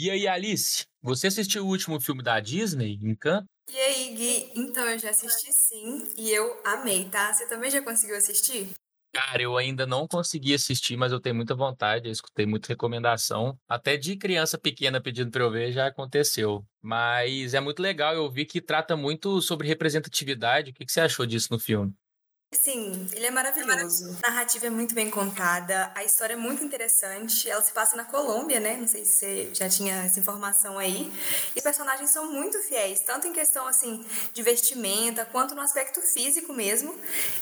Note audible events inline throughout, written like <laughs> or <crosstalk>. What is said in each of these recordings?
E aí, Alice, você assistiu o último filme da Disney, Encanto? E aí, Gui? Então, eu já assisti sim e eu amei, tá? Você também já conseguiu assistir? Cara, eu ainda não consegui assistir, mas eu tenho muita vontade, eu escutei muita recomendação. Até de criança pequena pedindo pra eu ver já aconteceu. Mas é muito legal, eu vi que trata muito sobre representatividade. O que você achou disso no filme? Sim, ele é maravilhoso. A narrativa é muito bem contada, a história é muito interessante. Ela se passa na Colômbia, né? Não sei se você já tinha essa informação aí. E os personagens são muito fiéis, tanto em questão assim de vestimenta, quanto no aspecto físico mesmo.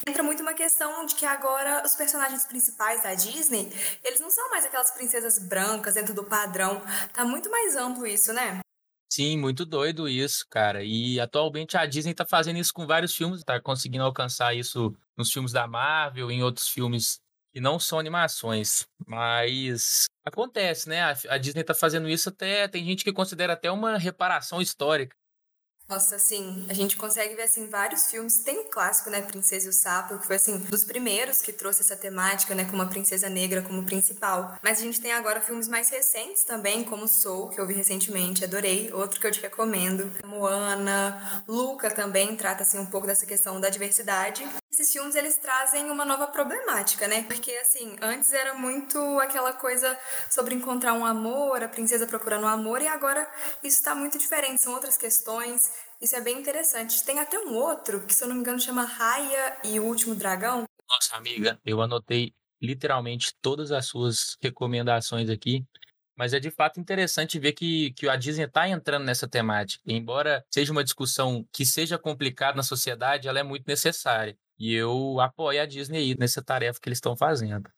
Entra muito uma questão de que agora os personagens principais da Disney, eles não são mais aquelas princesas brancas dentro do padrão. Tá muito mais amplo isso, né? Sim, muito doido isso, cara. E atualmente a Disney tá fazendo isso com vários filmes, tá conseguindo alcançar isso nos filmes da Marvel, em outros filmes que não são animações. Mas acontece, né? A, Disney tá fazendo isso até. Tem gente que considera até uma reparação histórica. Nossa, assim, a gente consegue ver, assim, vários filmes. Tem o clássico, né, Princesa e o Sapo, que foi, assim, dos primeiros que trouxe essa temática, né, com uma princesa negra como principal. Mas a gente tem agora filmes mais recentes também, como Soul, que eu vi recentemente, adorei. Outro que eu te recomendo. Moana, Luca também trata, assim, um pouco dessa questão da diversidade. Esses filmes, eles trazem uma nova problemática, né? Porque, assim, antes era muito aquela coisa sobre encontrar um amor, a princesa procurando um amor, e agora isso está muito diferente. São outras questões isso é bem interessante. Tem até um outro que, se eu não me engano, chama Raya e o Último Dragão. Nossa, amiga, eu anotei literalmente todas as suas recomendações aqui. Mas é de fato interessante ver que, que a Disney está entrando nessa temática. Embora seja uma discussão que seja complicada na sociedade, ela é muito necessária. E eu apoio a Disney aí nessa tarefa que eles estão fazendo.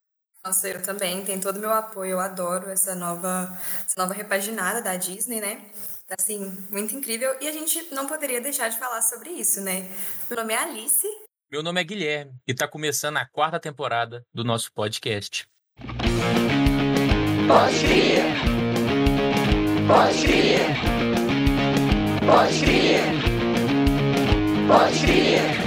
Nossa, eu também, tem todo o meu apoio, eu adoro essa nova, essa nova repaginada da Disney, né? assim, muito incrível. E a gente não poderia deixar de falar sobre isso, né? Meu nome é Alice. Meu nome é Guilherme e está começando a quarta temporada do nosso podcast. Pode crer. Pode crer. Pode crer. Pode crer.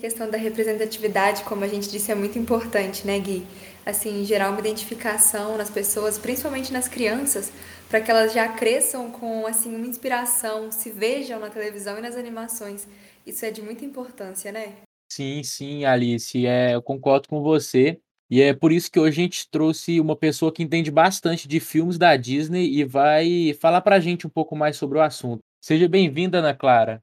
Questão da representatividade, como a gente disse, é muito importante, né, Gui? Assim, gerar uma identificação nas pessoas, principalmente nas crianças, para que elas já cresçam com assim uma inspiração, se vejam na televisão e nas animações. Isso é de muita importância, né? Sim, sim, Alice, é, eu concordo com você. E é por isso que hoje a gente trouxe uma pessoa que entende bastante de filmes da Disney e vai falar para a gente um pouco mais sobre o assunto. Seja bem-vinda, Ana Clara.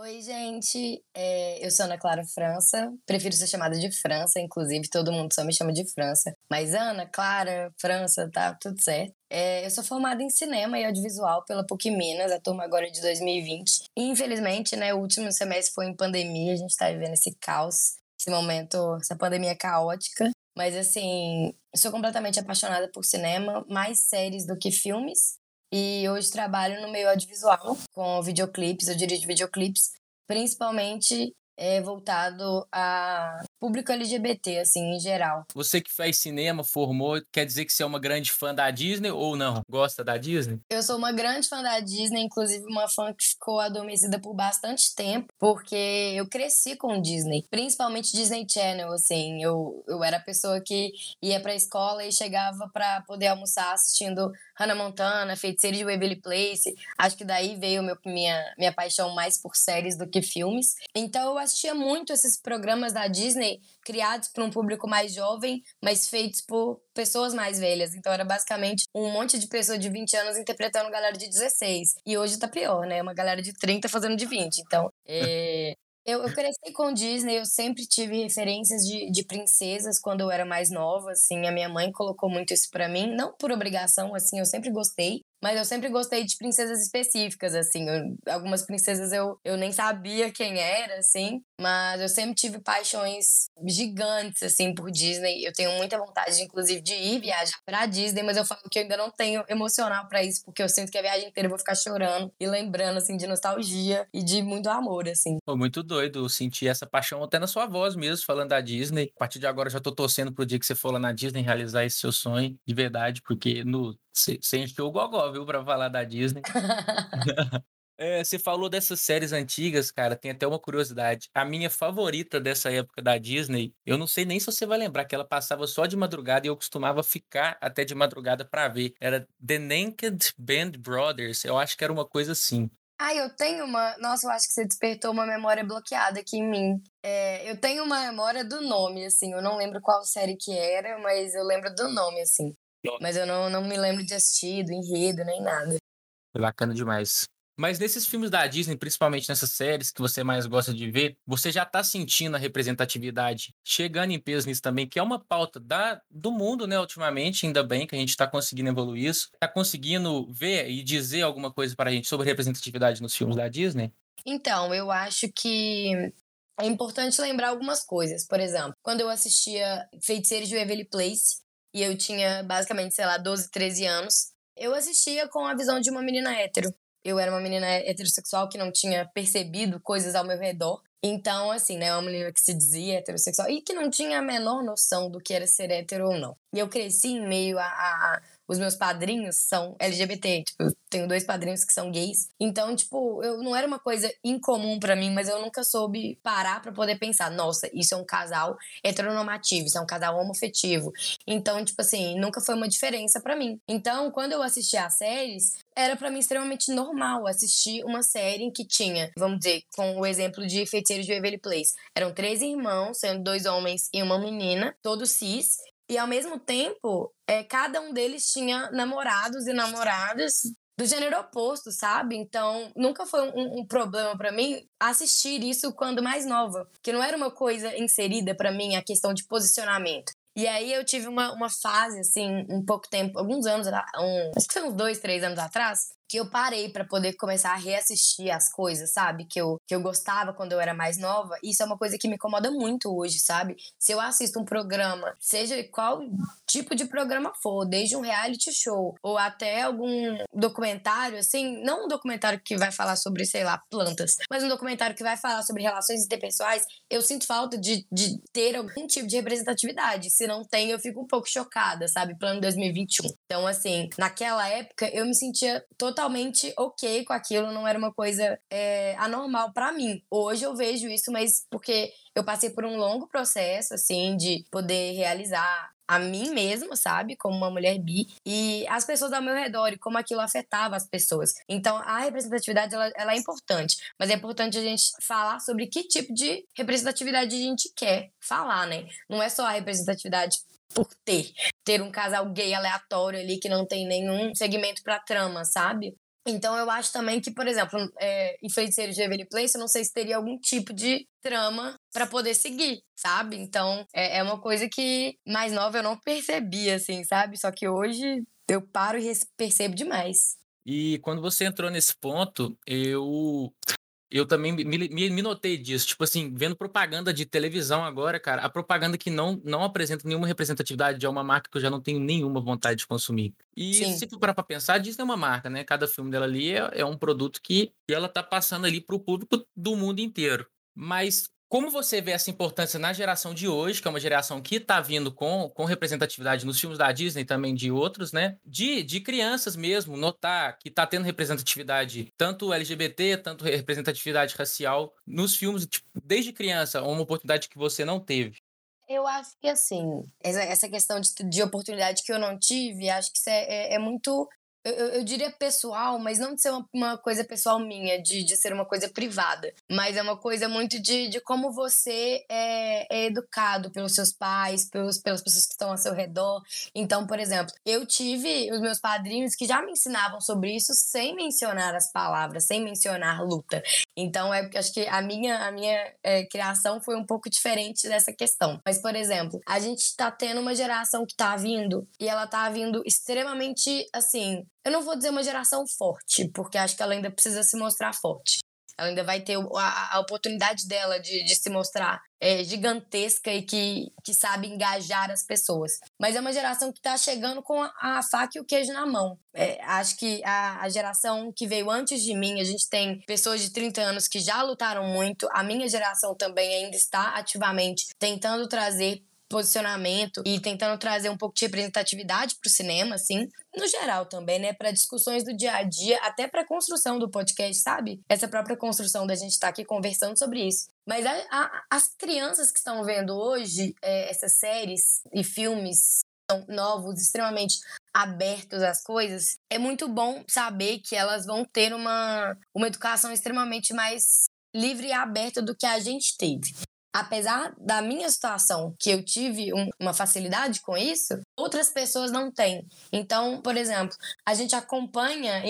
Oi, gente. É, eu sou Ana Clara França. Prefiro ser chamada de França, inclusive, todo mundo só me chama de França. Mas Ana, Clara, França, tá tudo certo. É, eu sou formada em cinema e audiovisual pela PUC Minas, a turma agora é de 2020. E, infelizmente, né, o último semestre foi em pandemia, a gente tá vivendo esse caos, esse momento, essa pandemia caótica. Mas, assim, sou completamente apaixonada por cinema, mais séries do que filmes. E hoje trabalho no meio audiovisual, com videoclipes, eu dirijo videoclipes, principalmente é, voltado a público LGBT, assim, em geral. Você que faz cinema, formou, quer dizer que você é uma grande fã da Disney ou não? Gosta da Disney? Eu sou uma grande fã da Disney, inclusive uma fã que ficou adormecida por bastante tempo, porque eu cresci com Disney, principalmente Disney Channel, assim. Eu, eu era a pessoa que ia pra escola e chegava para poder almoçar assistindo Hannah Montana, Feiticeira de Waverly Place. Acho que daí veio meu, minha, minha paixão mais por séries do que filmes. Então eu assistia muito esses programas da Disney criados para um público mais jovem, mas feitos por pessoas mais velhas. Então era basicamente um monte de pessoas de 20 anos interpretando galera de 16. E hoje tá pior, né? Uma galera de 30 fazendo de 20. Então, <laughs> é, eu, eu cresci com Disney, eu sempre tive referências de, de princesas quando eu era mais nova, assim, a minha mãe colocou muito isso para mim, não por obrigação, assim, eu sempre gostei, mas eu sempre gostei de princesas específicas, assim. Eu, algumas princesas eu, eu nem sabia quem era, assim. Mas eu sempre tive paixões gigantes, assim, por Disney. Eu tenho muita vontade, inclusive, de ir viajar pra Disney, mas eu falo que eu ainda não tenho emocional para isso, porque eu sinto que a viagem inteira eu vou ficar chorando e lembrando, assim, de nostalgia e de muito amor, assim. Foi muito doido sentir essa paixão até na sua voz mesmo, falando da Disney. A partir de agora, eu já tô torcendo pro dia que você for lá na Disney realizar esse seu sonho, de verdade, porque no você encheu o gogó, viu, pra falar da Disney. <laughs> É, você falou dessas séries antigas, cara, tem até uma curiosidade. A minha favorita dessa época da Disney, eu não sei nem se você vai lembrar que ela passava só de madrugada e eu costumava ficar até de madrugada para ver. Era The Naked Band Brothers, eu acho que era uma coisa assim. Ah, eu tenho uma. Nossa, eu acho que você despertou uma memória bloqueada aqui em mim. É, eu tenho uma memória do nome, assim. Eu não lembro qual série que era, mas eu lembro do nome, assim. Mas eu não, não me lembro de assistir, do enredo, nem nada. Foi bacana demais. Mas nesses filmes da Disney, principalmente nessas séries que você mais gosta de ver, você já está sentindo a representatividade chegando em peso nisso também, que é uma pauta da, do mundo, né, ultimamente, ainda bem que a gente está conseguindo evoluir isso. Está conseguindo ver e dizer alguma coisa para a gente sobre representatividade nos filmes da Disney? Então, eu acho que é importante lembrar algumas coisas. Por exemplo, quando eu assistia Feiticeiros de Waverly Place, e eu tinha basicamente, sei lá, 12, 13 anos, eu assistia com a visão de uma menina hétero eu era uma menina heterossexual que não tinha percebido coisas ao meu redor. Então, assim, né, uma menina que se dizia heterossexual e que não tinha a menor noção do que era ser hétero ou não. E eu cresci em meio a, a os meus padrinhos são LGBT, tipo, eu tenho dois padrinhos que são gays. Então, tipo, eu não era uma coisa incomum para mim, mas eu nunca soube parar para poder pensar, nossa, isso é um casal heteronormativo, isso é um casal homofetivo. Então, tipo assim, nunca foi uma diferença para mim. Então, quando eu assistia as séries, era para mim extremamente normal assistir uma série em que tinha, vamos dizer, com o exemplo de Feiticeiros de Waverly Place. Eram três irmãos, sendo dois homens e uma menina, todos cis, e ao mesmo tempo, é, cada um deles tinha namorados e namoradas do gênero oposto, sabe? Então, nunca foi um, um problema para mim assistir isso quando mais nova, que não era uma coisa inserida para mim a questão de posicionamento. E aí eu tive uma, uma fase, assim, um pouco tempo, alguns anos, um, acho que foi uns dois, três anos atrás, que eu parei para poder começar a reassistir as coisas, sabe? Que eu, que eu gostava quando eu era mais nova. Isso é uma coisa que me incomoda muito hoje, sabe? Se eu assisto um programa, seja qual tipo de programa for, desde um reality show ou até algum documentário, assim, não um documentário que vai falar sobre, sei lá, plantas, mas um documentário que vai falar sobre relações interpessoais, eu sinto falta de, de ter algum tipo de representatividade. Se não tem, eu fico um pouco chocada, sabe? Plano 2021. Então, assim, naquela época eu me sentia totalmente totalmente ok com aquilo, não era uma coisa é, anormal para mim. Hoje eu vejo isso, mas porque eu passei por um longo processo, assim, de poder realizar a mim mesma, sabe? Como uma mulher bi, e as pessoas ao meu redor e como aquilo afetava as pessoas. Então, a representatividade, ela, ela, é importante, mas é importante a gente falar sobre que tipo de representatividade a gente quer falar, né? Não é só a representatividade por ter. Ter um casal gay aleatório ali que não tem nenhum segmento pra trama, sabe? Então eu acho também que, por exemplo, é, em Feiticeiro de Waverly Place, eu não sei se teria algum tipo de trama para poder seguir, sabe? Então é, é uma coisa que mais nova eu não percebia, assim, sabe? Só que hoje eu paro e percebo demais. E quando você entrou nesse ponto, eu eu também me, me, me, notei disso. Tipo assim, vendo propaganda de televisão agora, cara, a propaganda que não, não apresenta nenhuma representatividade é uma marca que eu já não tenho nenhuma vontade de consumir. E Sim. se for parar pra pensar, a Disney é uma marca, né? Cada filme dela ali é, é um produto que ela tá passando ali pro público do mundo inteiro. Mas como você vê essa importância na geração de hoje, que é uma geração que está vindo com, com representatividade nos filmes da Disney também de outros, né? De, de crianças mesmo, notar que está tendo representatividade tanto LGBT, tanto representatividade racial nos filmes, tipo, desde criança, uma oportunidade que você não teve. Eu acho que assim, essa questão de, de oportunidade que eu não tive, acho que isso é, é, é muito eu, eu, diria pessoal, mas não de ser uma, uma, coisa pessoal minha, de, de ser uma coisa privada. Mas é uma coisa muito de, de como você é, é educado pelos seus pais, pelos, pelas pessoas que estão ao seu redor. Então, por exemplo, eu tive os meus padrinhos que já me ensinavam sobre isso sem mencionar as palavras, sem mencionar luta. Então, é acho que a minha, a minha é, criação foi um pouco diferente dessa questão. Mas, por exemplo, a gente está tendo uma geração que está vindo e ela está vindo extremamente assim eu não vou dizer uma geração forte, porque acho que ela ainda precisa se mostrar forte. Ela ainda vai ter a, a oportunidade dela de, de se mostrar é, gigantesca e que, que sabe engajar as pessoas. Mas é uma geração que está chegando com a, a, faca e o queijo na mão. É, acho que a, a, geração que veio antes de mim, a gente tem pessoas de 30 anos que já lutaram muito. A minha geração também ainda está ativamente tentando trazer posicionamento e tentando trazer um pouco de representatividade para o cinema, assim, no geral também, né, para discussões do dia a dia, até para construção do podcast, sabe? Essa própria construção da gente estar tá aqui conversando sobre isso. Mas a, a, as crianças que estão vendo hoje é, essas séries e filmes novos, extremamente abertos às coisas, é muito bom saber que elas vão ter uma, uma educação extremamente mais livre e aberta do que a gente teve apesar da minha situação, que eu tive um, uma facilidade com isso, outras pessoas não têm. Então, por exemplo, a gente acompanha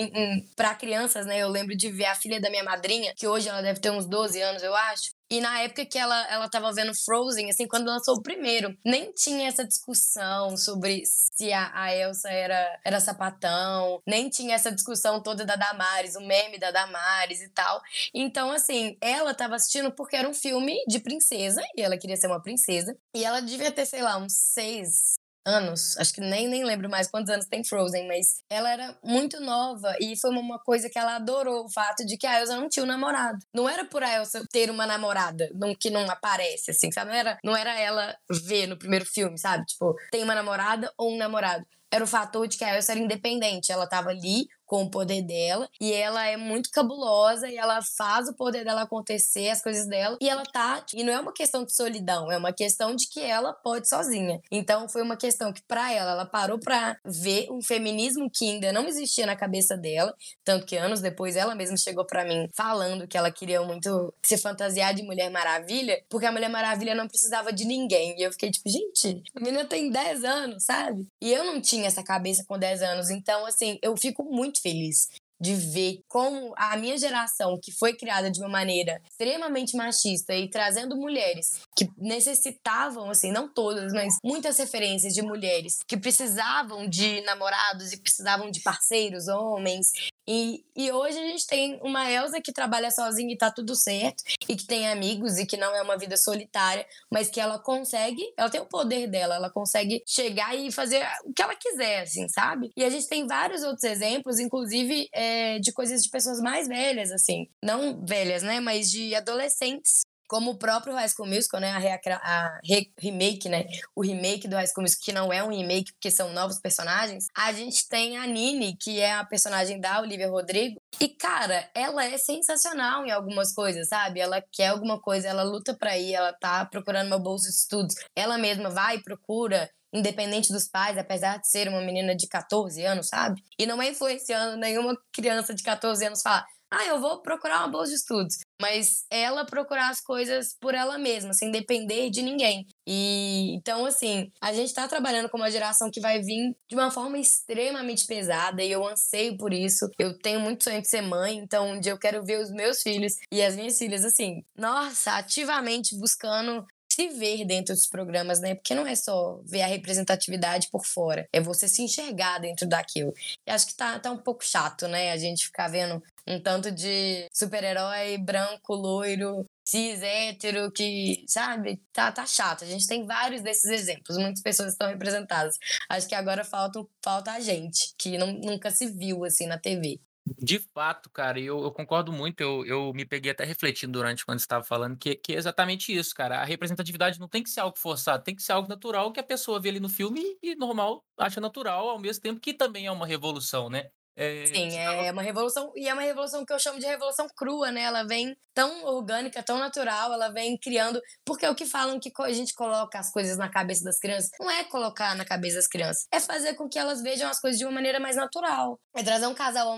para crianças, né? Eu lembro de ver a filha da minha madrinha, que hoje ela deve ter uns 12 anos, eu acho. E na época que ela, ela tava vendo Frozen, assim, quando lançou o primeiro, nem tinha essa discussão sobre se a, a Elsa era, era sapatão, nem tinha essa discussão toda da Damares, o meme da Damares e tal. Então, assim, ela tava assistindo porque era um filme de princesa, e ela queria ser uma princesa. E ela devia ter, sei lá, uns seis, anos, acho que nem, nem lembro mais quantos anos tem Frozen, mas ela era muito nova e foi uma coisa que ela adorou, o fato de que a Elsa não tinha um namorado. Não era por a Elsa ter uma namorada, não, que não aparece, assim, sabe? Não era, não era ela ver no primeiro filme, sabe? Tipo, tem uma namorada ou um namorado era o fator de que a Elsa era independente. Ela estava ali com o poder dela e ela é muito cabulosa e ela faz o poder dela acontecer, as coisas dela e ela tá e não é uma questão de solidão, é uma questão de que ela pode sozinha. Então foi uma questão que para ela ela parou para ver um feminismo que ainda não existia na cabeça dela, tanto que anos depois ela mesma chegou para mim falando que ela queria muito se fantasiar de Mulher Maravilha, porque a Mulher Maravilha não precisava de ninguém. E eu fiquei tipo, gente, a menina tem 10 anos, sabe? E eu não tinha essa cabeça com 10 anos, então assim, eu fico muito muito feliz de ver como a minha geração, que foi criada de uma maneira extremamente machista e trazendo mulheres que necessitavam, assim, não todas, mas muitas referências de mulheres que precisavam de namorados e precisavam de parceiros, homens, e, e hoje a gente tem uma Elsa que trabalha sozinha e tá tudo certo, e que tem amigos e que não é uma vida solitária, mas que ela consegue, ela tem o poder dela, ela consegue chegar e fazer o que ela quiser, assim, sabe? E a gente tem vários outros exemplos, inclusive é, de coisas de pessoas mais velhas, assim, não velhas, né, mas de adolescentes. Como o próprio High School Musical, né, a, a re remake, né, o remake do High School Musical, que não é um remake porque são novos personagens, a gente tem a Nini, que é a personagem da Olivia Rodrigo, e cara, ela é sensacional em algumas coisas, sabe? Ela quer alguma coisa, ela luta para ir, ela tá procurando uma bolsa de estudos, ela mesma vai e procura, independente dos pais, apesar de ser uma menina de 14 anos, sabe? E não é influenciando nenhuma criança de 14 anos falar ah, eu vou procurar uma bolsa de estudos. Mas ela procurar as coisas por ela mesma, sem depender de ninguém. E então, assim, a gente tá trabalhando com uma geração que vai vir de uma forma extremamente pesada e eu anseio por isso. Eu tenho muito sonho de ser mãe, então um dia eu quero ver os meus filhos e as minhas filhas, assim, nossa, ativamente buscando se ver dentro dos programas, né? Porque não é só ver a representatividade por fora, é você se enxergar dentro daquilo. E acho que tá, tá um pouco chato, né? A gente ficar vendo um tanto de super-herói branco, loiro, cis, hétero, que, sabe, tá, tá chato. A gente tem vários desses exemplos, muitas pessoas estão representadas. Acho que agora falta, falta a gente, que não, nunca se viu assim na TV. De fato, cara, eu, eu concordo muito. Eu, eu me peguei até refletindo durante quando estava falando que, que é exatamente isso, cara. A representatividade não tem que ser algo forçado, tem que ser algo natural que a pessoa vê ali no filme e, e normal acha natural, ao mesmo tempo que também é uma revolução, né? É, Sim, é uma revolução, e é uma revolução que eu chamo de revolução crua, né? Ela vem tão orgânica, tão natural, ela vem criando. Porque é o que falam que a gente coloca as coisas na cabeça das crianças não é colocar na cabeça das crianças, é fazer com que elas vejam as coisas de uma maneira mais natural. É trazer um casal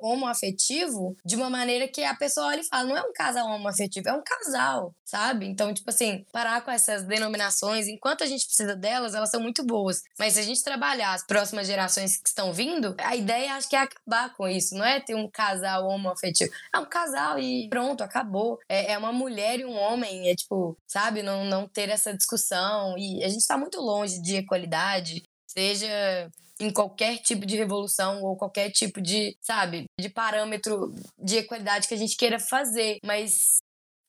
homoafetivo de uma maneira que a pessoa olha e fala: não é um casal homoafetivo, é um casal, sabe? Então, tipo assim, parar com essas denominações, enquanto a gente precisa delas, elas são muito boas. Mas se a gente trabalhar as próximas gerações que estão vindo, a ideia acho que é acabar com isso, não é ter um casal homoafetivo. É um casal e pronto, acabou. É, é uma mulher e um homem, é tipo, sabe, não, não ter essa discussão. E a gente tá muito longe de equalidade, seja em qualquer tipo de revolução ou qualquer tipo de, sabe, de parâmetro de equalidade que a gente queira fazer. Mas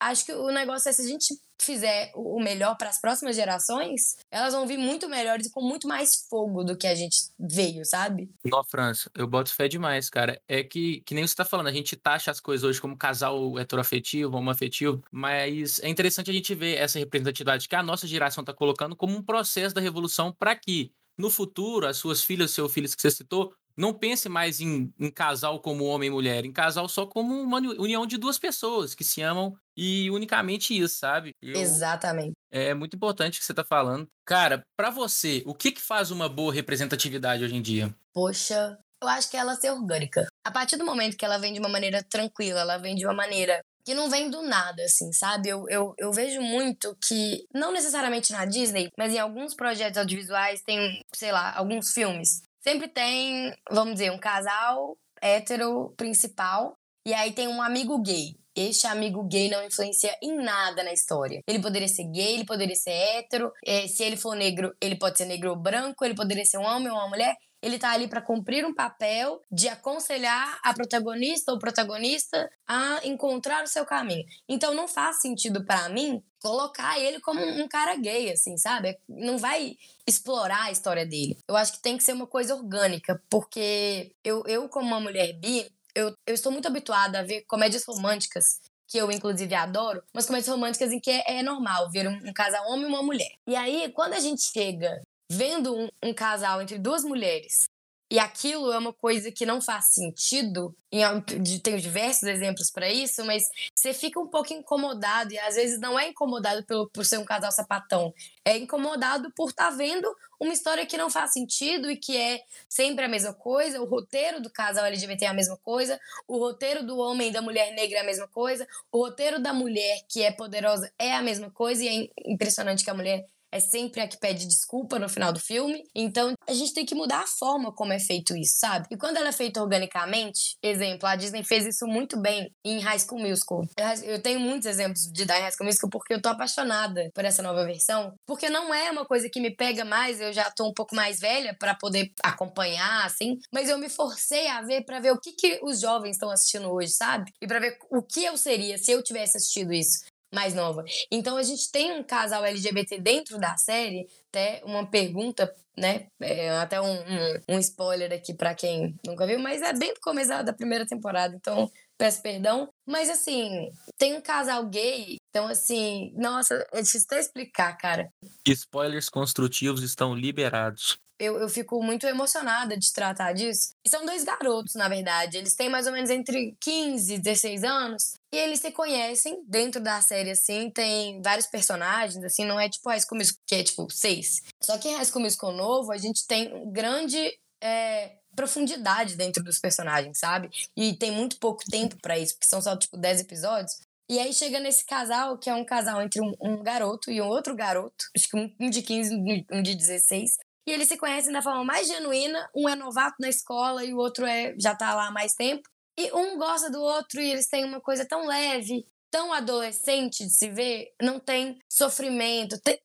acho que o negócio é se a gente fizer o melhor para as próximas gerações, elas vão vir muito melhores e com muito mais fogo do que a gente veio, sabe? Não, França, eu boto fé demais, cara. É que, que nem você tá falando, a gente taxa as coisas hoje como casal heteroafetivo, homoafetivo, mas é interessante a gente ver essa representatividade que a nossa geração tá colocando como um processo da revolução para que no futuro as suas filhas, seus filhos que você citou, não pense mais em, em, casal como homem e mulher, em casal só como uma união de duas pessoas que se amam e unicamente isso, sabe? Eu, Exatamente. É muito importante o que você tá falando. Cara, para você, o que que faz uma boa representatividade hoje em dia? Poxa, eu acho que ela ser orgânica. A partir do momento que ela vem de uma maneira tranquila, ela vem de uma maneira que não vem do nada, assim, sabe? Eu, eu, eu vejo muito que, não necessariamente na Disney, mas em alguns projetos audiovisuais tem, sei lá, alguns filmes sempre tem, vamos dizer, um casal hétero principal e aí tem um amigo gay. Este amigo gay não influencia em nada na história. Ele poderia ser gay, ele poderia ser hétero. É, se ele for negro, ele pode ser negro ou branco, ele poderia ser um homem ou uma mulher ele tá ali para cumprir um papel de aconselhar a protagonista ou protagonista a encontrar o seu caminho. Então não faz sentido para mim colocar ele como um cara gay, assim, sabe? Não vai explorar a história dele. Eu acho que tem que ser uma coisa orgânica, porque eu, eu como uma mulher bi, eu, eu estou muito habituada a ver comédias românticas que eu inclusive adoro, mas comédias românticas em que é, é normal ver um, um, casal homem e uma mulher. E aí, quando a gente chega vendo um, um casal entre duas mulheres e aquilo é uma coisa que não faz sentido, e tenho diversos exemplos para isso, mas você fica um pouco incomodado, e às vezes não é incomodado pelo, por ser um casal sapatão, é incomodado por estar tá vendo uma história que não faz sentido e que é sempre a mesma coisa, o roteiro do casal LGBT é a mesma coisa, o roteiro do homem e da mulher negra é a mesma coisa, o roteiro da mulher que é poderosa é a mesma coisa, e é impressionante que a mulher é sempre a que pede desculpa no final do filme. Então a gente tem que mudar a forma como é feito isso, sabe? E quando ela é feita organicamente, exemplo, a Disney fez isso muito bem em High School Musical. Eu tenho muitos exemplos de dar em High School Musical porque eu tô apaixonada por essa nova versão, porque não é uma coisa que me pega mais, eu já tô um pouco mais velha para poder acompanhar assim, mas eu me forcei a ver para ver o que que os jovens estão assistindo hoje, sabe? E para ver o que eu seria se eu tivesse assistido isso mais nova. Então a gente tem um casal LGBT dentro da série, até uma pergunta, né? É, até um, um, um, spoiler aqui para quem nunca viu, mas é bem do começo da primeira temporada, então peço perdão. Mas assim, tem um casal gay, então assim, nossa, é difícil até explicar, cara. Spoilers construtivos estão liberados eu, eu fico muito emocionada de tratar disso. São dois garotos, na verdade. Eles têm mais ou menos entre 15 e 16 anos. E eles se conhecem dentro da série, assim. Tem vários personagens, assim. Não é tipo High School Musical, que é tipo seis. Só que em High School Musical novo, a gente tem grande... É, profundidade dentro dos personagens, sabe? E tem muito pouco tempo para isso, porque são só, tipo, 10 episódios. E aí chega nesse casal, que é um casal entre um, um, garoto e um outro garoto, acho que um de 15 um de 16, e eles se conhecem da forma mais genuína. Um é novato na escola e o outro é já tá lá há mais tempo. E um gosta do outro e eles têm uma coisa tão leve, tão adolescente de se ver. Não tem sofrimento. Tem,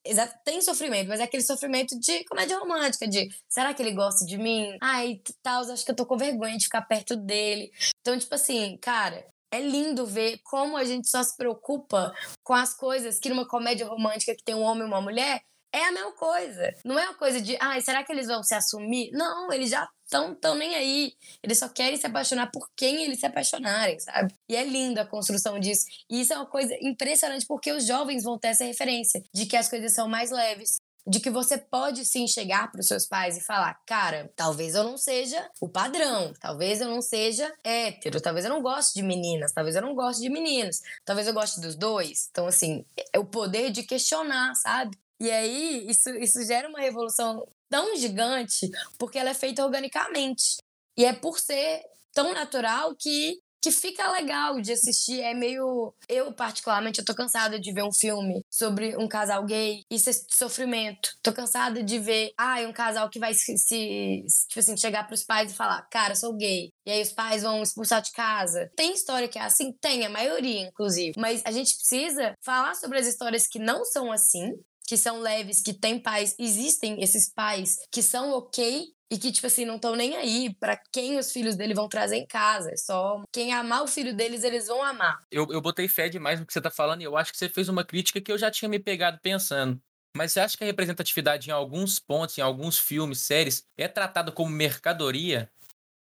tem sofrimento, mas é aquele sofrimento de comédia romântica, de será que ele gosta de mim? Ai, tal, acho que eu tô com vergonha de ficar perto dele. Então, tipo assim, cara, é lindo ver como a gente só se preocupa com as coisas que numa comédia romântica que tem um homem e uma mulher, é a mesma coisa. Não é uma coisa de, ai, será que eles vão se assumir? Não, eles já estão tão nem aí. Eles só querem se apaixonar por quem eles se apaixonarem, sabe? E é linda a construção disso. E isso é uma coisa impressionante porque os jovens vão ter essa referência de que as coisas são mais leves, de que você pode sim chegar para os seus pais e falar: cara, talvez eu não seja o padrão, talvez eu não seja hétero, talvez eu não goste de meninas, talvez eu não goste de meninos, talvez eu goste dos dois. Então, assim, é o poder de questionar, sabe? E aí, isso, isso gera uma revolução tão gigante porque ela é feita organicamente. E é por ser tão natural que que fica legal de assistir. É meio. Eu, particularmente, eu tô cansada de ver um filme sobre um casal gay. Isso é sofrimento. Tô cansada de ver, ah, um casal que vai se, se. Tipo assim, chegar pros pais e falar, cara, sou gay. E aí os pais vão expulsar de casa. Tem história que é assim? Tem, a maioria, inclusive. Mas a gente precisa falar sobre as histórias que não são assim que são leves, que têm pais, existem esses pais que são ok e que, tipo assim, não estão nem aí para quem os filhos dele vão trazer em casa. É só quem amar o filho deles, eles vão amar. Eu, eu botei fé demais no que você tá falando e eu acho que você fez uma crítica que eu já tinha me pegado pensando. Mas você acha que a representatividade em alguns pontos, em alguns filmes, séries, é tratada como mercadoria?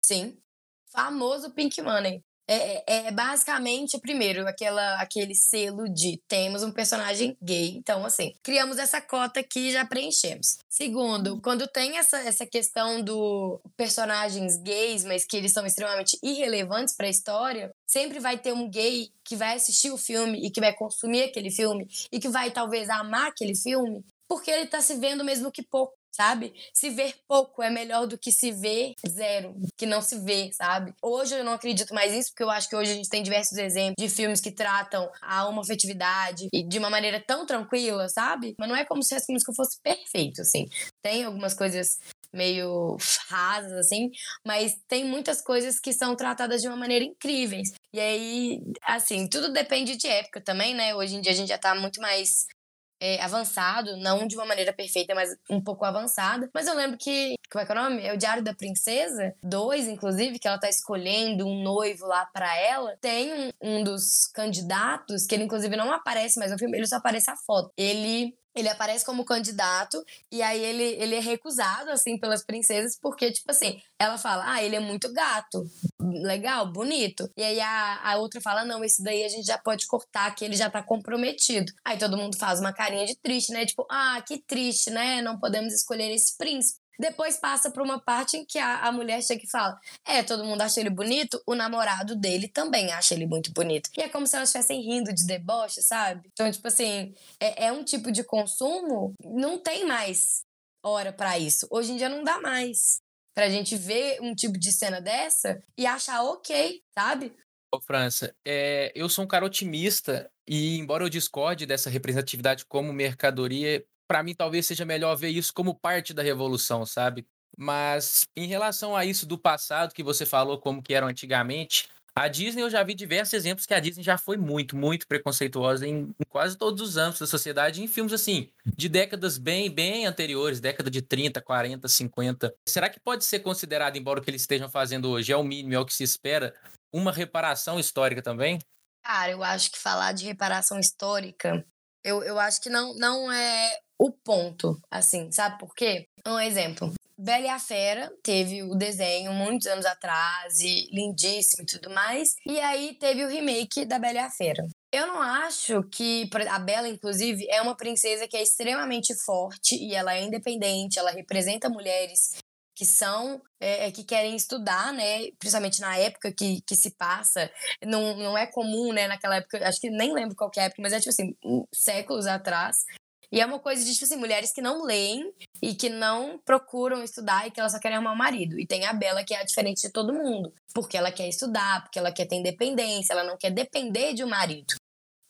Sim. Famoso Pink Money. É, é, é, basicamente, primeiro, aquela, aquele selo de temos um personagem gay. Então, assim, criamos essa cota aqui e já preenchemos. Segundo, uhum. quando tem essa, essa questão do personagens gays, mas que eles são extremamente irrelevantes para a história, sempre vai ter um gay que vai assistir o filme e que vai consumir aquele filme e que vai talvez amar aquele filme, porque ele tá se vendo mesmo que pouco sabe? Se ver pouco é melhor do que se ver zero, que não se vê, sabe? Hoje eu não acredito mais nisso, porque eu acho que hoje a gente tem diversos exemplos de filmes que tratam a homofetividade de uma maneira tão tranquila, sabe? Mas não é como se as que fosse perfeito, assim. Tem algumas coisas meio rasas, assim, mas tem muitas coisas que são tratadas de uma maneira incríveis. E aí, assim, tudo depende de época também, né? Hoje em dia a gente já tá muito mais é, avançado, não de uma maneira perfeita, mas um pouco avançada. Mas eu lembro que, como é que é o nome? É o Diário da Princesa 2, inclusive, que ela tá escolhendo um noivo lá para ela. Tem um, um dos candidatos, que ele inclusive não aparece mais no filme, ele só aparece a foto. Ele ele aparece como candidato e aí ele, ele é recusado, assim, pelas princesas, porque, tipo assim, ela fala, ah, ele é muito gato, legal, bonito. E aí a, a outra fala, não, esse daí a gente já pode cortar, que ele já tá comprometido. Aí todo mundo faz uma carinha de triste, né? Tipo, ah, que triste, né? Não podemos escolher esse príncipe. Depois passa pra uma parte em que a, a mulher chega e fala: É, todo mundo acha ele bonito, o namorado dele também acha ele muito bonito. E é como se elas estivessem rindo de deboche, sabe? Então, tipo assim, é, é um tipo de consumo, não tem mais hora para isso. Hoje em dia não dá mais pra gente ver um tipo de cena dessa e achar ok, sabe? Ô, França, é, eu sou um cara otimista e, embora eu discorde dessa representatividade como mercadoria, para mim talvez seja melhor ver isso como parte da revolução, sabe? Mas em relação a isso do passado que você falou como que eram antigamente, a Disney eu já vi diversos exemplos que a Disney já foi muito, muito preconceituosa em, em quase todos os âmbitos da sociedade, em filmes assim, de décadas bem, bem anteriores, década de 30, 40, 50. Será que pode ser considerado, embora o que eles estejam fazendo hoje é o mínimo, é o que se espera, uma reparação histórica também? Cara, eu acho que falar de reparação histórica, eu, eu acho que não, não é o ponto, assim, sabe por quê? Um exemplo. Bela e a Fera teve o desenho muitos anos atrás e lindíssimo e tudo mais. E aí teve o remake da Bela e a Fera. Eu não acho que a Bela, inclusive, é uma princesa que é extremamente forte e ela é independente, ela representa mulheres que são é, que querem estudar, né? Principalmente na época que, que se passa. Não, não é comum, né? Naquela época, acho que nem lembro qual é a época, mas é tipo assim, séculos atrás. E é uma coisa de, tipo assim, mulheres que não leem e que não procuram estudar e que elas só querem arrumar um marido. E tem a Bela, que é a diferente de todo mundo. Porque ela quer estudar, porque ela quer ter independência, ela não quer depender de um marido.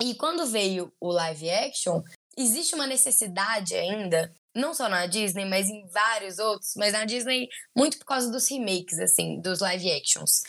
E quando veio o live action, existe uma necessidade ainda, não só na Disney, mas em vários outros, mas na Disney muito por causa dos remakes, assim, dos live actions.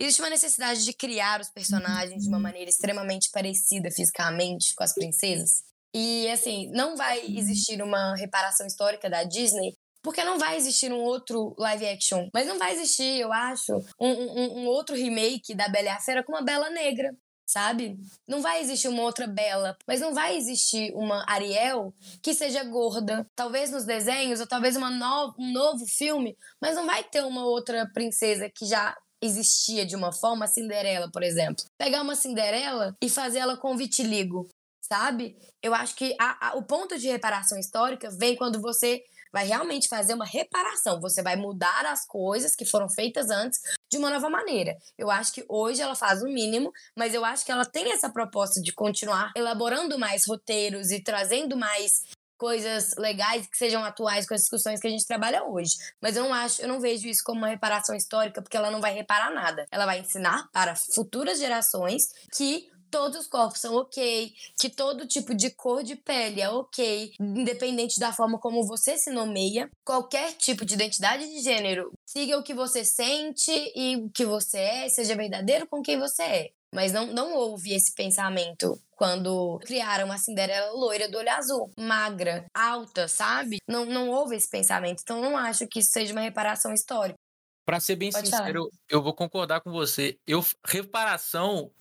Existe uma necessidade de criar os personagens de uma maneira extremamente parecida fisicamente com as princesas. E assim, não vai existir uma reparação histórica da Disney porque não vai existir um outro live action. Mas não vai existir, eu acho, um, um, um, outro remake da Bela e a Fera com uma Bela Negra, sabe? Não vai existir uma outra Bela, mas não vai existir uma Ariel que seja gorda. Talvez nos desenhos, ou talvez uma no um novo filme, mas não vai ter uma outra princesa que já existia de uma forma, a Cinderela, por exemplo. Pegar uma Cinderela e fazer ela com vitiligo sabe? Eu acho que a, a, o ponto de reparação histórica vem quando você vai realmente fazer uma reparação. Você vai mudar as coisas que foram feitas antes de uma nova maneira. Eu acho que hoje ela faz o mínimo, mas eu acho que ela tem essa proposta de continuar elaborando mais roteiros e trazendo mais coisas legais que sejam atuais com as discussões que a gente trabalha hoje. Mas eu não acho, eu não vejo isso como uma reparação histórica, porque ela não vai reparar nada. Ela vai ensinar para futuras gerações que todos os corpos são ok, que todo tipo de cor de pele é ok, independente da forma como você se nomeia. Qualquer tipo de identidade de gênero, siga o que você sente e o que você é, seja verdadeiro com quem você é. Mas não, não houve esse pensamento quando criaram a Cinderela loira do olho azul, magra, alta, sabe? Não, não houve esse pensamento. Então não acho que isso seja uma reparação histórica. Para ser bem Pode sincero, falar. eu vou concordar com você. Eu reparação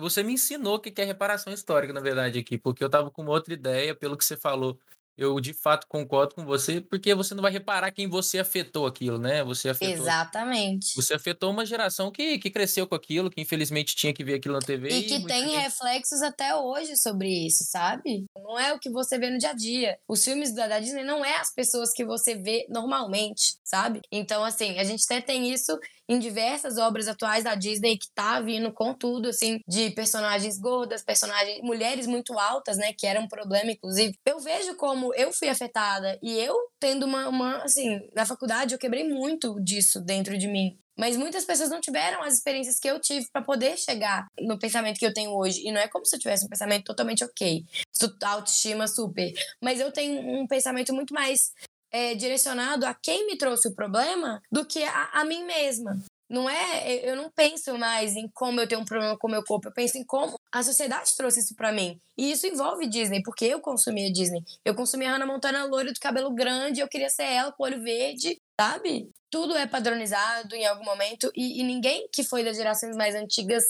você me ensinou o que é reparação histórica, na verdade, aqui, porque eu estava com uma outra ideia, pelo que você falou eu de fato concordo com você, porque você não vai reparar quem você afetou aquilo, né? Você afetou. Exatamente. Você afetou uma geração que, que cresceu com aquilo, que infelizmente tinha que ver aquilo na TV. E que e tem gente... reflexos até hoje sobre isso, sabe? Não é o que você vê no dia a dia. Os filmes da, da Disney não é as pessoas que você vê normalmente, sabe? Então, assim, a gente até tem isso em diversas obras atuais da Disney que tá vindo com tudo, assim, de personagens gordas, personagens, mulheres muito altas, né, que era um problema, inclusive. Eu vejo como eu fui afetada e eu tendo uma, uma assim, na faculdade eu quebrei muito disso dentro de mim. Mas muitas pessoas não tiveram as experiências que eu tive para poder chegar no pensamento que eu tenho hoje. E não é como se eu tivesse um pensamento totalmente ok, autoestima super. Mas eu tenho um pensamento muito mais é, direcionado a quem me trouxe o problema do que a, a mim mesma. Não é, eu não penso mais em como eu tenho um problema com o meu corpo, eu penso em como a sociedade trouxe isso para mim. E isso envolve Disney, porque eu consumia Disney. Eu consumia Hannah Montana loira do cabelo grande, eu queria ser ela com olho verde, sabe? Tudo é padronizado em algum momento e, e ninguém que foi das gerações mais antigas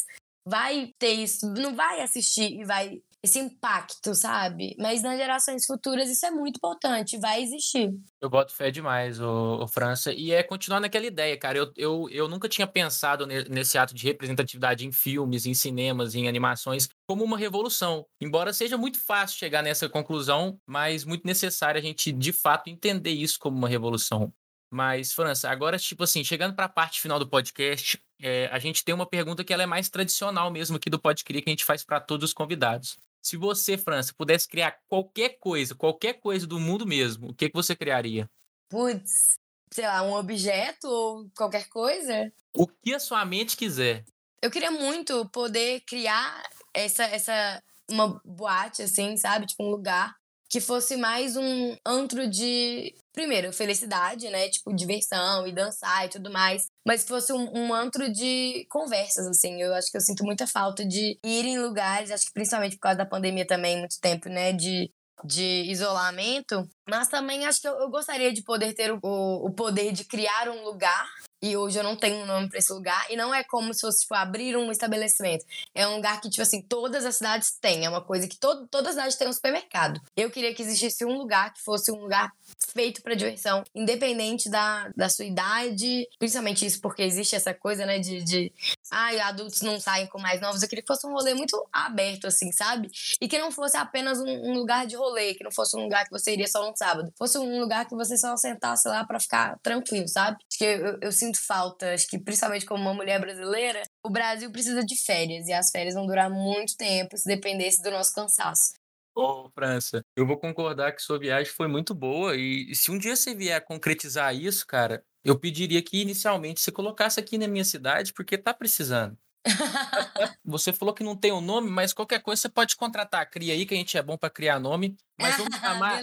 vai ter isso, não vai assistir e vai esse impacto, sabe? Mas nas gerações futuras isso é muito importante, vai existir. Eu boto fé demais, o, França. E é continuar naquela ideia, cara. Eu, eu, eu nunca tinha pensado nesse ato de representatividade em filmes, em cinemas, em animações, como uma revolução. Embora seja muito fácil chegar nessa conclusão, mas muito necessário a gente, de fato, entender isso como uma revolução. Mas, França, agora, tipo assim, chegando para a parte final do podcast, é, a gente tem uma pergunta que ela é mais tradicional mesmo aqui do Podcria, que a gente faz para todos os convidados. Se você, França, pudesse criar qualquer coisa, qualquer coisa do mundo mesmo, o que, que você criaria? Putz, sei lá, um objeto ou qualquer coisa? O que a sua mente quiser. Eu queria muito poder criar essa, essa uma boate, assim, sabe? Tipo, um lugar que fosse mais um antro de, primeiro, felicidade, né? Tipo, diversão e dançar e tudo mais. Mas fosse um, um antro de conversas, assim. Eu acho que eu sinto muita falta de ir em lugares, acho que principalmente por causa da pandemia também, muito tempo, né? De de isolamento, mas também acho que eu, eu gostaria de poder ter o, o poder de criar um lugar e hoje eu não tenho um nome para esse lugar. E não é como se fosse, tipo, abrir um estabelecimento. É um lugar que, tipo assim, todas as cidades têm. É uma coisa que todo, todas as cidades têm um supermercado. Eu queria que existisse um lugar que fosse um lugar feito para diversão, independente da, da sua idade. Principalmente isso porque existe essa coisa, né, de, de ai, adultos não saem com mais novos. Eu queria que fosse um rolê muito aberto, assim, sabe? E que não fosse apenas um, um lugar de rolê, que não fosse um lugar que você iria só no sábado. Fosse um lugar que você só sentasse lá para ficar tranquilo, sabe? Acho que eu, eu sinto falta, acho que principalmente como uma mulher brasileira, o Brasil precisa de férias e as férias vão durar muito tempo se dependesse do nosso cansaço. Ô, França, eu vou concordar que sua viagem foi muito boa e se um dia você vier concretizar isso, cara, eu pediria que inicialmente você colocasse aqui na minha cidade porque tá precisando. <laughs> Você falou que não tem o um nome, mas qualquer coisa você pode contratar a Cria aí, que a gente é bom para criar nome. Mas vamos <laughs> chamar,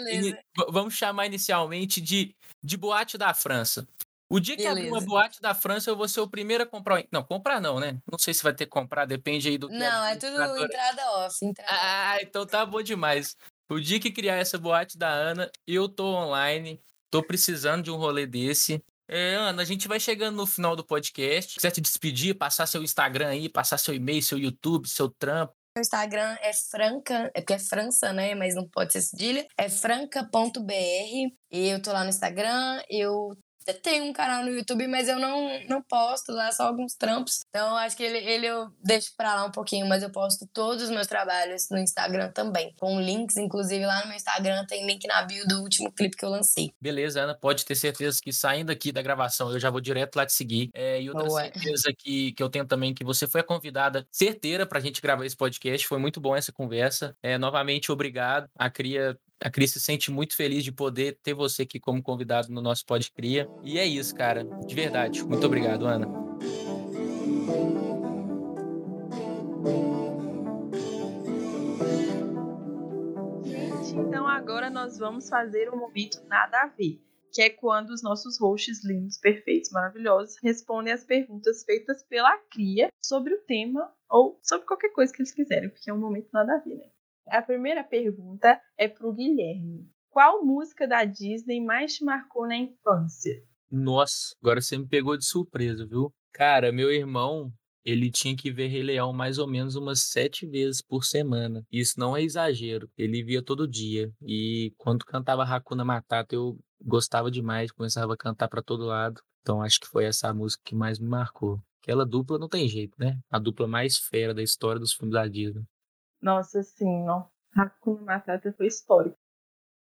vamos chamar inicialmente de, de Boate da França. O dia que Beleza. abrir uma boate da França, eu vou ser o primeiro a comprar. Não, comprar não, né? Não sei se vai ter que comprar, depende aí do. Não, é tudo entrada off. Entrada ah, então tá bom demais. O dia que criar essa boate da Ana, eu tô online, tô precisando de um rolê desse. É, Ana, a gente vai chegando no final do podcast. Se quiser te despedir, passar seu Instagram aí, passar seu e-mail, seu YouTube, seu trampo. Meu Instagram é franca, é porque é França, né? Mas não pode ser cedilha. É franca.br. E eu tô lá no Instagram. Eu tenho um canal no YouTube, mas eu não, não posto lá, só alguns trampos. Então, acho que ele, ele eu deixo pra lá um pouquinho, mas eu posto todos os meus trabalhos no Instagram também. Com links, inclusive lá no meu Instagram tem link na bio do último clipe que eu lancei. Beleza, Ana, pode ter certeza que saindo aqui da gravação eu já vou direto lá te seguir. É, e outra Ué. certeza que, que eu tenho também que você foi a convidada certeira pra gente gravar esse podcast. Foi muito bom essa conversa. É, novamente, obrigado. A Cria a Cris se sente muito feliz de poder ter você aqui como convidado no nosso Pod Cria. E é isso, cara. De verdade. Muito obrigado, Ana. Gente, então agora nós vamos fazer um momento nada a ver que é quando os nossos hosts lindos, perfeitos, maravilhosos respondem as perguntas feitas pela cria sobre o tema ou sobre qualquer coisa que eles quiserem, porque é um momento nada a ver, né? A primeira pergunta é pro Guilherme. Qual música da Disney mais te marcou na infância? Nossa, agora você me pegou de surpresa, viu? Cara, meu irmão, ele tinha que ver Rei Leão mais ou menos umas sete vezes por semana. Isso não é exagero. Ele via todo dia. E quando cantava Hakuna Matata, eu gostava demais, começava a cantar para todo lado. Então acho que foi essa música que mais me marcou. Aquela dupla não tem jeito, né? A dupla mais fera da história dos filmes da Disney. Nossa, sim, não. Hakuna Matata foi histórico.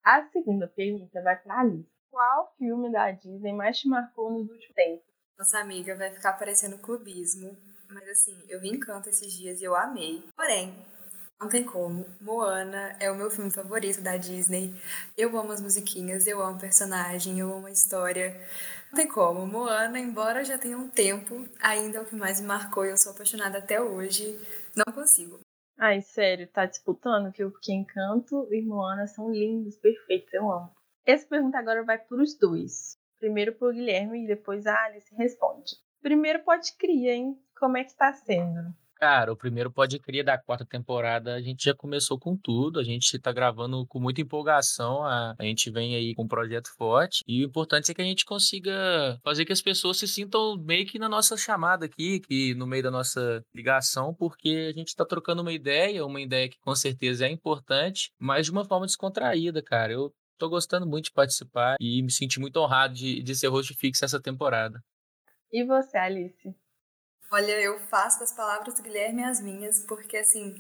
A segunda pergunta vai para Alice. Qual filme da Disney mais te marcou nos últimos tempos? Nossa amiga, vai ficar parecendo clubismo, mas assim, eu vi Encanto esses dias e eu amei. Porém, não tem como. Moana é o meu filme favorito da Disney. Eu amo as musiquinhas, eu amo o personagem, eu amo a história. Não tem como. Moana, embora já tenha um tempo, ainda é o que mais me marcou e eu sou apaixonada até hoje. Não consigo. Ai, sério, tá disputando, viu? Porque Encanto e Moana são lindos, perfeitos, eu amo. Essa pergunta agora vai para os dois. Primeiro pro Guilherme e depois a Alice responde. Primeiro pode cria, hein? Como é que tá sendo? Cara, o primeiro Pode Cria da quarta temporada, a gente já começou com tudo, a gente tá gravando com muita empolgação, a, a gente vem aí com um projeto forte, e o importante é que a gente consiga fazer que as pessoas se sintam meio que na nossa chamada aqui, que no meio da nossa ligação, porque a gente tá trocando uma ideia, uma ideia que com certeza é importante, mas de uma forma descontraída, cara. Eu tô gostando muito de participar e me senti muito honrado de, de ser host fixo essa temporada. E você, Alice? Olha, eu faço das palavras do Guilherme as minhas, porque assim,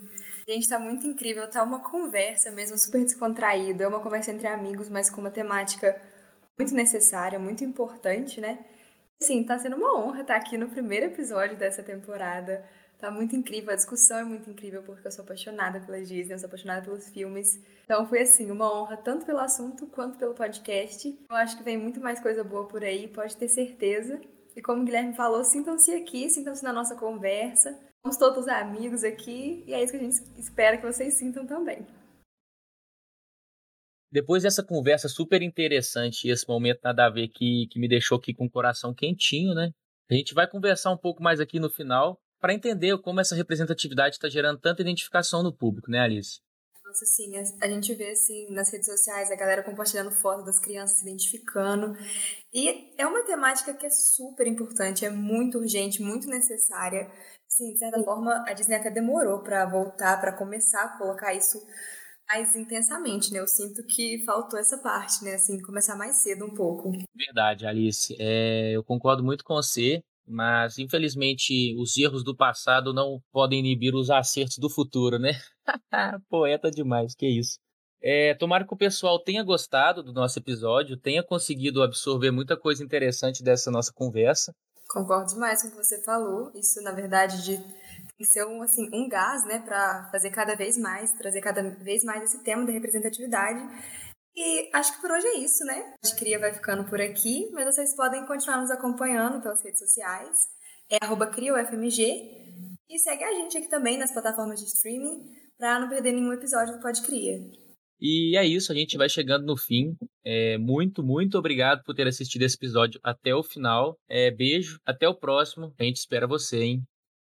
gente, tá muito incrível, tá uma conversa mesmo super descontraída, é uma conversa entre amigos, mas com uma temática muito necessária, muito importante, né? Sim, tá sendo uma honra estar aqui no primeiro episódio dessa temporada. Tá muito incrível, a discussão é muito incrível, porque eu sou apaixonada pela Disney, eu sou apaixonada pelos filmes. Então foi assim, uma honra tanto pelo assunto quanto pelo podcast. Eu acho que vem muito mais coisa boa por aí, pode ter certeza. E como o Guilherme falou, sintam-se aqui, sintam-se na nossa conversa. Somos todos amigos aqui e é isso que a gente espera que vocês sintam também. Depois dessa conversa super interessante e esse momento nada a ver que, que me deixou aqui com o coração quentinho, né? A gente vai conversar um pouco mais aqui no final para entender como essa representatividade está gerando tanta identificação no público, né, Alice? Nossa, sim, a gente vê assim nas redes sociais a galera compartilhando fotos das crianças se identificando. E é uma temática que é super importante, é muito urgente, muito necessária. Sim, de certa forma, a Disney até demorou para voltar, para começar a colocar isso mais intensamente, né? Eu sinto que faltou essa parte, né? Assim, começar mais cedo um pouco. Verdade, Alice. É, eu concordo muito com você, mas infelizmente os erros do passado não podem inibir os acertos do futuro, né? <laughs> Poeta demais, que isso. É, tomara que o pessoal tenha gostado do nosso episódio, tenha conseguido absorver muita coisa interessante dessa nossa conversa. Concordo demais com o que você falou. Isso, na verdade, de ser um, assim, um gás, né, para fazer cada vez mais, trazer cada vez mais esse tema da representatividade. E acho que por hoje é isso, né? A Cria vai ficando por aqui, mas vocês podem continuar nos acompanhando pelas redes sociais. É arroba CrioFMG. E segue a gente aqui também nas plataformas de streaming para não perder nenhum episódio do Pode Cria. E é isso, a gente vai chegando no fim. É, muito, muito obrigado por ter assistido esse episódio até o final. É, beijo, até o próximo. A gente espera você, hein?